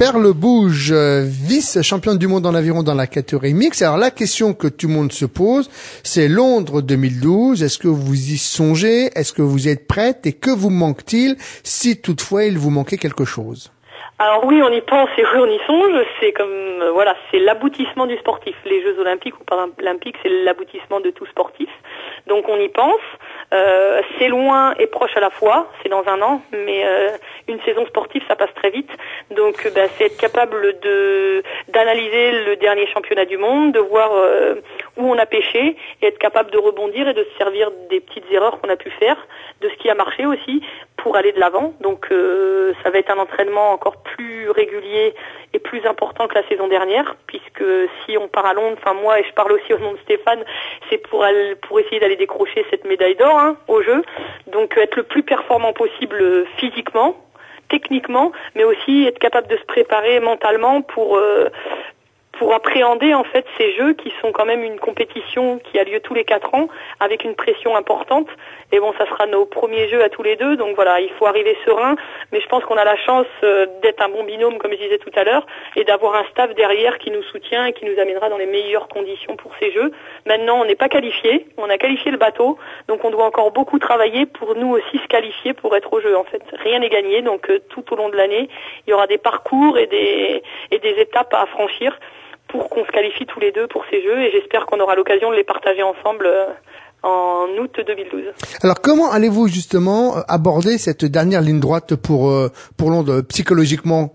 Perle Bouge, euh, vice-championne du monde en aviron dans la catégorie mix. Alors la question que tout le monde se pose, c'est Londres 2012. Est-ce que vous y songez? Est-ce que vous êtes prête? Et que vous manque-t-il si toutefois il vous manquait quelque chose? Alors oui, on y pense et oui, on y songe. C'est comme euh, voilà, c'est l'aboutissement du sportif. Les Jeux Olympiques ou Paralympiques, c'est l'aboutissement de tout sportif. Donc on y pense. Euh, c'est loin et proche à la fois. C'est dans un an, mais une saison sportive, ça passe très vite. Donc bah, c'est être capable de d'analyser le dernier championnat du monde, de voir où on a pêché et être capable de rebondir et de se servir des petites erreurs qu'on a pu faire, de ce qui a marché aussi pour aller de l'avant. Donc ça va être un entraînement encore plus régulier et plus important que la saison dernière, puisque si on part à Londres, enfin moi et je parle aussi au nom de Stéphane, c'est pour, pour essayer d'aller décrocher cette médaille d'or hein, au jeu. Donc être le plus performant possible physiquement, techniquement, mais aussi être capable de se préparer mentalement pour euh, pour appréhender en fait ces jeux qui sont quand même une compétition qui a lieu tous les quatre ans avec une pression importante. Et bon, ça sera nos premiers jeux à tous les deux, donc voilà, il faut arriver serein. Mais je pense qu'on a la chance euh, d'être un bon binôme, comme je disais tout à l'heure, et d'avoir un staff derrière qui nous soutient et qui nous amènera dans les meilleures conditions pour ces jeux. Maintenant, on n'est pas qualifié, on a qualifié le bateau, donc on doit encore beaucoup travailler pour nous aussi se qualifier pour être au jeu. En fait, rien n'est gagné, donc euh, tout au long de l'année, il y aura des parcours et des et des étapes à franchir pour qu'on se qualifie tous les deux pour ces Jeux et j'espère qu'on aura l'occasion de les partager ensemble euh, en août 2012. Alors comment allez-vous justement euh, aborder cette dernière ligne droite pour euh, pour Londres psychologiquement?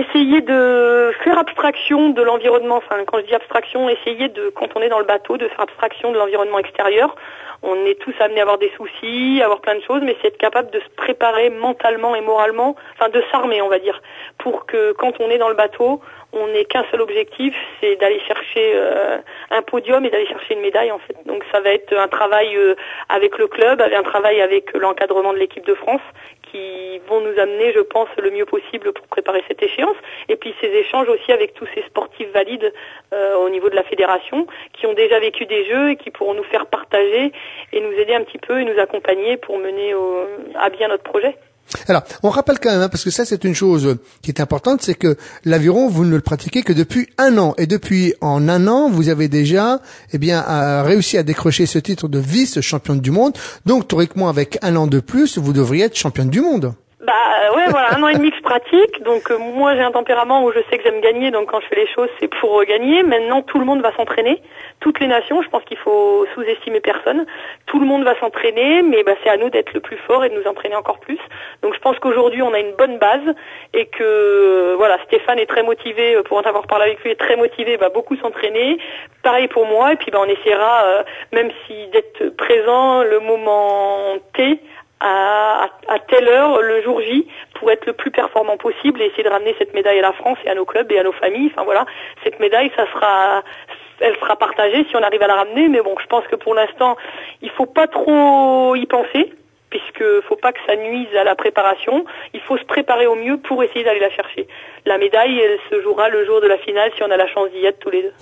Essayer de faire abstraction de l'environnement. Enfin, quand je dis abstraction, essayer de, quand on est dans le bateau, de faire abstraction de l'environnement extérieur. On est tous amenés à avoir des soucis, à avoir plein de choses, mais c'est être capable de se préparer mentalement et moralement, enfin de s'armer, on va dire, pour que quand on est dans le bateau, on n'ait qu'un seul objectif, c'est d'aller chercher euh, un podium et d'aller chercher une médaille en fait. Donc ça va être un travail euh, avec le club, un travail avec l'encadrement de l'équipe de France qui vont nous amener, je pense, le mieux possible pour préparer cette échéance. Et puis ces échanges aussi avec tous ces sportifs valides euh, au niveau de la fédération qui ont déjà vécu des jeux et qui pourront nous faire partager et nous aider un petit peu et nous accompagner pour mener à bien notre projet. Alors, on rappelle quand même, hein, parce que ça c'est une chose qui est importante, c'est que l'aviron, vous ne le pratiquez que depuis un an. Et depuis en un an, vous avez déjà eh bien, réussi à décrocher ce titre de vice-championne du monde. Donc, théoriquement, avec un an de plus, vous devriez être championne du monde. Bah ouais, voilà, un an et demi que pratique. Donc euh, moi j'ai un tempérament où je sais que j'aime gagner, donc quand je fais les choses c'est pour euh, gagner. Maintenant tout le monde va s'entraîner, toutes les nations. Je pense qu'il faut sous-estimer personne. Tout le monde va s'entraîner, mais bah, c'est à nous d'être le plus fort et de nous entraîner encore plus. Donc je pense qu'aujourd'hui on a une bonne base et que euh, voilà Stéphane est très motivé pour en avoir parlé avec lui, est très motivé, va beaucoup s'entraîner. Pareil pour moi et puis bah, on essaiera même si d'être présent le moment T à, telle heure le jour J pour être le plus performant possible et essayer de ramener cette médaille à la France et à nos clubs et à nos familles. Enfin voilà, cette médaille, ça sera, elle sera partagée si on arrive à la ramener. Mais bon, je pense que pour l'instant, il faut pas trop y penser puisque faut pas que ça nuise à la préparation. Il faut se préparer au mieux pour essayer d'aller la chercher. La médaille, elle se jouera le jour de la finale si on a la chance d'y être tous les deux.